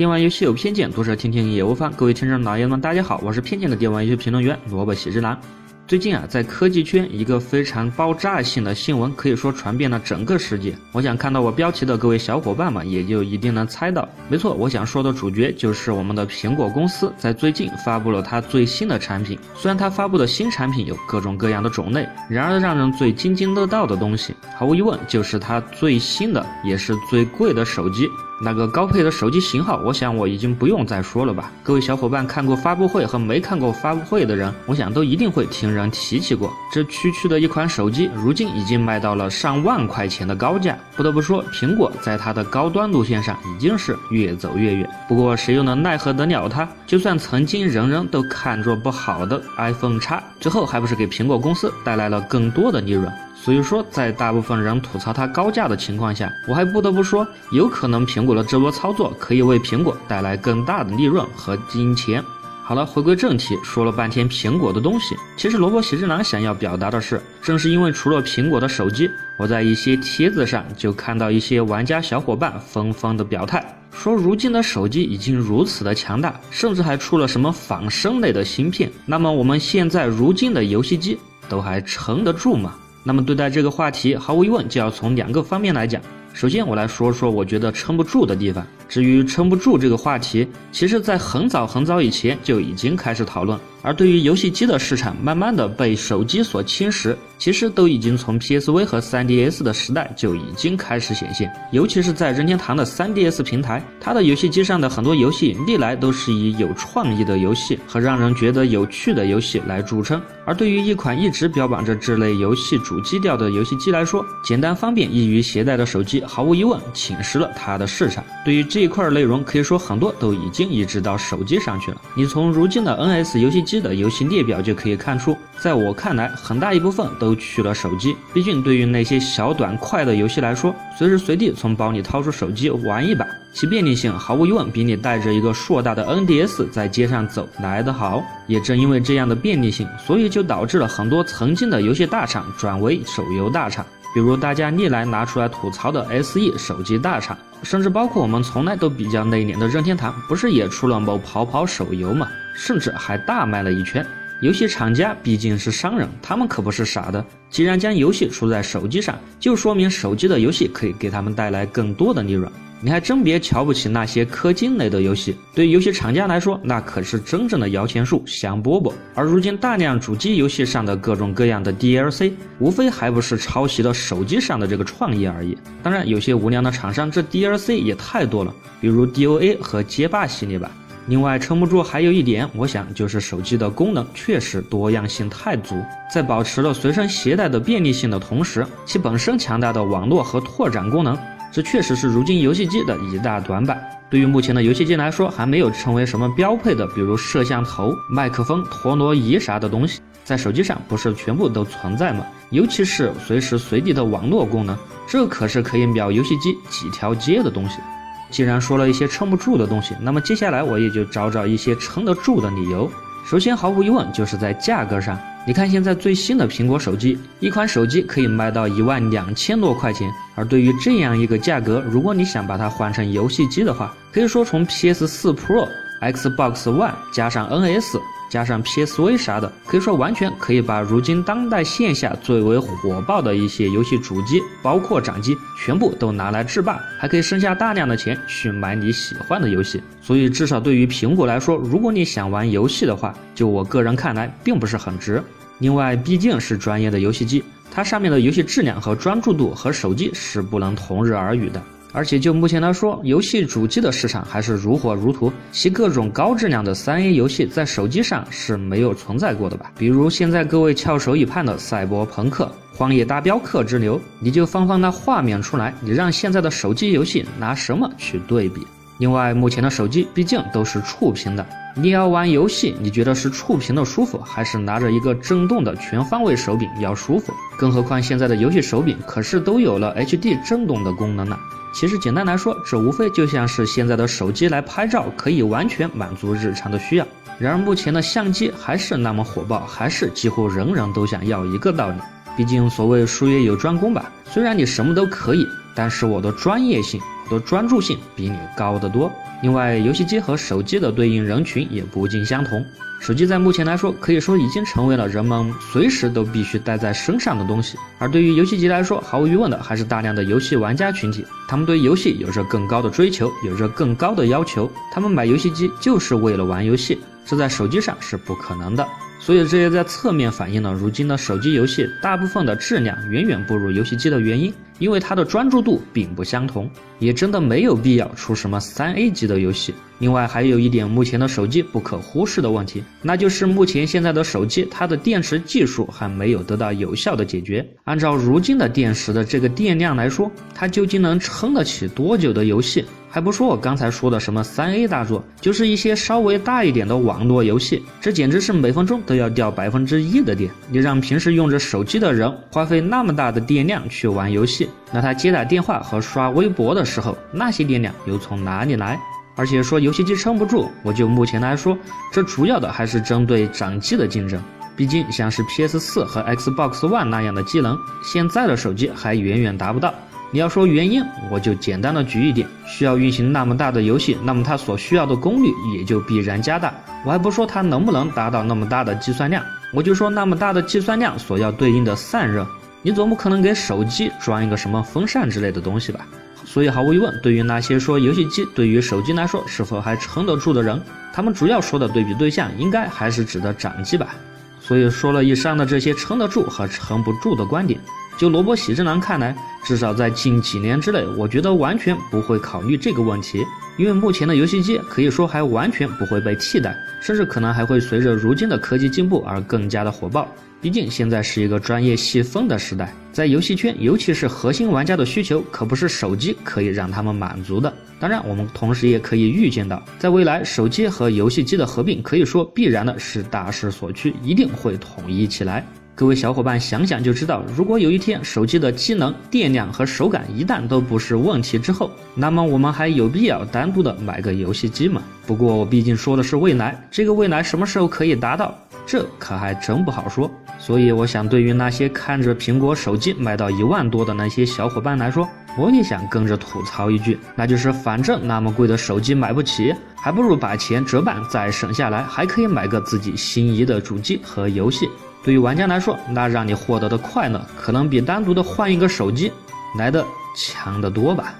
电玩游戏有偏见，读者听听也无妨。各位听众老爷们，大家好，我是偏见的电玩游戏评论员萝卜喜之郎。最近啊，在科技圈一个非常爆炸性的新闻，可以说传遍了整个世界。我想看到我标题的各位小伙伴们，也就一定能猜到，没错，我想说的主角就是我们的苹果公司，在最近发布了它最新的产品。虽然它发布的新产品有各种各样的种类，然而让人最津津乐道的东西，毫无疑问就是它最新的也是最贵的手机。那个高配的手机型号，我想我已经不用再说了吧。各位小伙伴看过发布会和没看过发布会的人，我想都一定会听人提起过。这区区的一款手机，如今已经卖到了上万块钱的高价。不得不说，苹果在它的高端路线上已经是越走越远。不过谁又能奈何得了它？就算曾经人人都看着不好的 iPhone X，最后还不是给苹果公司带来了更多的利润？所以说，在大部分人吐槽它高价的情况下，我还不得不说，有可能苹果的这波操作可以为苹果带来更大的利润和金钱。好了，回归正题，说了半天苹果的东西，其实萝卜喜之郎想要表达的是，正是因为除了苹果的手机，我在一些帖子上就看到一些玩家小伙伴纷纷的表态，说如今的手机已经如此的强大，甚至还出了什么仿生类的芯片，那么我们现在如今的游戏机都还撑得住吗？那么对待这个话题，毫无疑问就要从两个方面来讲。首先，我来说说我觉得撑不住的地方。至于撑不住这个话题，其实在很早很早以前就已经开始讨论。而对于游戏机的市场慢慢的被手机所侵蚀，其实都已经从 PSV 和 3DS 的时代就已经开始显现。尤其是在任天堂的 3DS 平台，它的游戏机上的很多游戏历来都是以有创意的游戏和让人觉得有趣的游戏来著称。而对于一款一直标榜着这类游戏主基调的游戏机来说，简单方便、易于携带的手机毫无疑问侵蚀了它的市场。对于这一块内容，可以说很多都已经移植到手机上去了。你从如今的 NS 游戏机机的游戏列表就可以看出，在我看来，很大一部分都去了手机。毕竟，对于那些小短快的游戏来说，随时随地从包里掏出手机玩一把，其便利性毫无疑问比你带着一个硕大的 NDS 在街上走来得好。也正因为这样的便利性，所以就导致了很多曾经的游戏大厂转为手游大厂。比如大家历来拿出来吐槽的 SE 手机大厂，甚至包括我们从来都比较内敛的任天堂，不是也出了某跑跑手游吗？甚至还大卖了一圈。游戏厂家毕竟是商人，他们可不是傻的。既然将游戏出在手机上，就说明手机的游戏可以给他们带来更多的利润。你还真别瞧不起那些氪金类的游戏，对游戏厂家来说，那可是真正的摇钱树、香饽饽。而如今大量主机游戏上的各种各样的 DLC，无非还不是抄袭了手机上的这个创意而已。当然，有些无良的厂商，这 DLC 也太多了，比如 DOA 和街霸系列吧。另外，撑不住还有一点，我想就是手机的功能确实多样性太足，在保持了随身携带的便利性的同时，其本身强大的网络和拓展功能，这确实是如今游戏机的一大短板。对于目前的游戏机来说，还没有成为什么标配的，比如摄像头、麦克风、陀螺仪啥的东西，在手机上不是全部都存在吗？尤其是随时随地的网络功能，这可是可以秒游戏机几条街的东西。既然说了一些撑不住的东西，那么接下来我也就找找一些撑得住的理由。首先，毫无疑问就是在价格上。你看现在最新的苹果手机，一款手机可以卖到一万两千多块钱。而对于这样一个价格，如果你想把它换成游戏机的话，可以说从 PS4 Pro、Xbox One 加上 NS。加上 PSV 啥的，可以说完全可以把如今当代线下最为火爆的一些游戏主机，包括掌机，全部都拿来制霸，还可以剩下大量的钱去买你喜欢的游戏。所以至少对于苹果来说，如果你想玩游戏的话，就我个人看来，并不是很值。另外，毕竟是专业的游戏机，它上面的游戏质量和专注度和手机是不能同日而语的。而且就目前来说，游戏主机的市场还是如火如荼，其各种高质量的三 A 游戏在手机上是没有存在过的吧？比如现在各位翘首以盼的《赛博朋克》《荒野大镖客之流》，你就放放那画面出来，你让现在的手机游戏拿什么去对比？另外，目前的手机毕竟都是触屏的，你要玩游戏，你觉得是触屏的舒服，还是拿着一个震动的全方位手柄要舒服？更何况现在的游戏手柄可是都有了 HD 震动的功能呢。其实简单来说，这无非就像是现在的手机来拍照，可以完全满足日常的需要。然而目前的相机还是那么火爆，还是几乎人人都想要一个道理。毕竟所谓术业有专攻吧，虽然你什么都可以，但是我的专业性的专注性比你高得多。另外，游戏机和手机的对应人群也不尽相同。手机在目前来说，可以说已经成为了人们随时都必须带在身上的东西。而对于游戏机来说，毫无疑问的还是大量的游戏玩家群体，他们对游戏有着更高的追求，有着更高的要求。他们买游戏机就是为了玩游戏，这在手机上是不可能的。所以这也在侧面反映了如今的手机游戏大部分的质量远远不如游戏机的原因，因为它的专注度并不相同，也真的没有必要出什么三 A 级的游戏。另外还有一点，目前的手机不可忽视的问题，那就是目前现在的手机它的电池技术还没有得到有效的解决。按照如今的电池的这个电量来说，它究竟能撑得起多久的游戏？还不说我刚才说的什么三 A 大作，就是一些稍微大一点的网络游戏，这简直是每分钟都要掉百分之一的电。你让平时用着手机的人花费那么大的电量去玩游戏，那他接打电话和刷微博的时候，那些电量又从哪里来？而且说游戏机撑不住，我就目前来说，这主要的还是针对掌机的竞争。毕竟像是 PS 四和 Xbox One 那样的机能，现在的手机还远远达不到。你要说原因，我就简单的举一点：需要运行那么大的游戏，那么它所需要的功率也就必然加大。我还不说它能不能达到那么大的计算量，我就说那么大的计算量所要对应的散热，你总不可能给手机装一个什么风扇之类的东西吧？所以毫无疑问，对于那些说游戏机对于手机来说是否还撑得住的人，他们主要说的对比对象应该还是指的掌机吧。所以说了以上的这些撑得住和撑不住的观点。就萝卜喜之郎看来，至少在近几年之内，我觉得完全不会考虑这个问题，因为目前的游戏机可以说还完全不会被替代，甚至可能还会随着如今的科技进步而更加的火爆。毕竟现在是一个专业细分的时代，在游戏圈，尤其是核心玩家的需求，可不是手机可以让他们满足的。当然，我们同时也可以预见到，在未来，手机和游戏机的合并，可以说必然的是大势所趋，一定会统一起来。各位小伙伴想想就知道，如果有一天手机的机能、电量和手感一旦都不是问题之后，那么我们还有必要单独的买个游戏机吗？不过我毕竟说的是未来，这个未来什么时候可以达到，这可还真不好说。所以我想，对于那些看着苹果手机卖到一万多的那些小伙伴来说，我也想跟着吐槽一句，那就是反正那么贵的手机买不起，还不如把钱折半再省下来，还可以买个自己心仪的主机和游戏。对于玩家来说，那让你获得的快乐可能比单独的换一个手机来的强得多吧。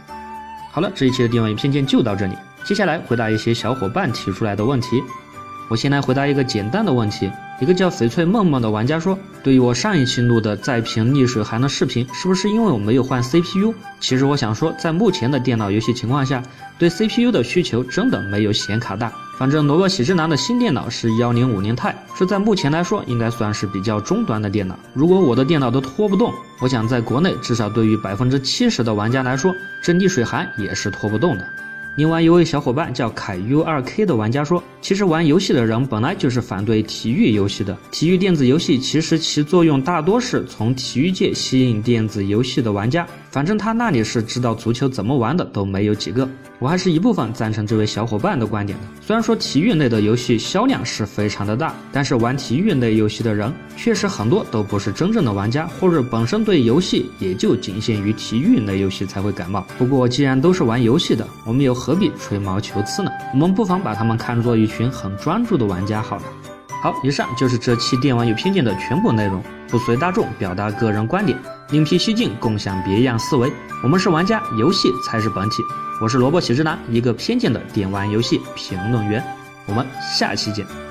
好了，这一期的电玩偏见就到这里，接下来回答一些小伙伴提出来的问题。我先来回答一个简单的问题。一个叫翡翠梦梦的玩家说：“对于我上一期录的再平逆水寒的视频，是不是因为我没有换 CPU？其实我想说，在目前的电脑游戏情况下，对 CPU 的需求真的没有显卡大。反正萝卜喜之郎的新电脑是幺零五零 i 这在目前来说应该算是比较中端的电脑。如果我的电脑都拖不动，我想在国内至少对于百分之七十的玩家来说，这逆水寒也是拖不动的。”另外一位小伙伴叫凯 U 二 K 的玩家说：“其实玩游戏的人本来就是反对体育游戏的。体育电子游戏其实其作用大多是从体育界吸引电子游戏的玩家。反正他那里是知道足球怎么玩的都没有几个。我还是一部分赞成这位小伙伴的观点的。虽然说体育类的游戏销量是非常的大，但是玩体育类游戏的人确实很多都不是真正的玩家，或者本身对游戏也就仅限于体育类游戏才会感冒。不过既然都是玩游戏的，我们有何必吹毛求疵呢？我们不妨把他们看作一群很专注的玩家好了。好，以上就是这期电玩有偏见的全部内容，不随大众，表达个人观点，另辟蹊径，共享别样思维。我们是玩家，游戏才是本体。我是萝卜喜之男，一个偏见的电玩游戏评论员。我们下期见。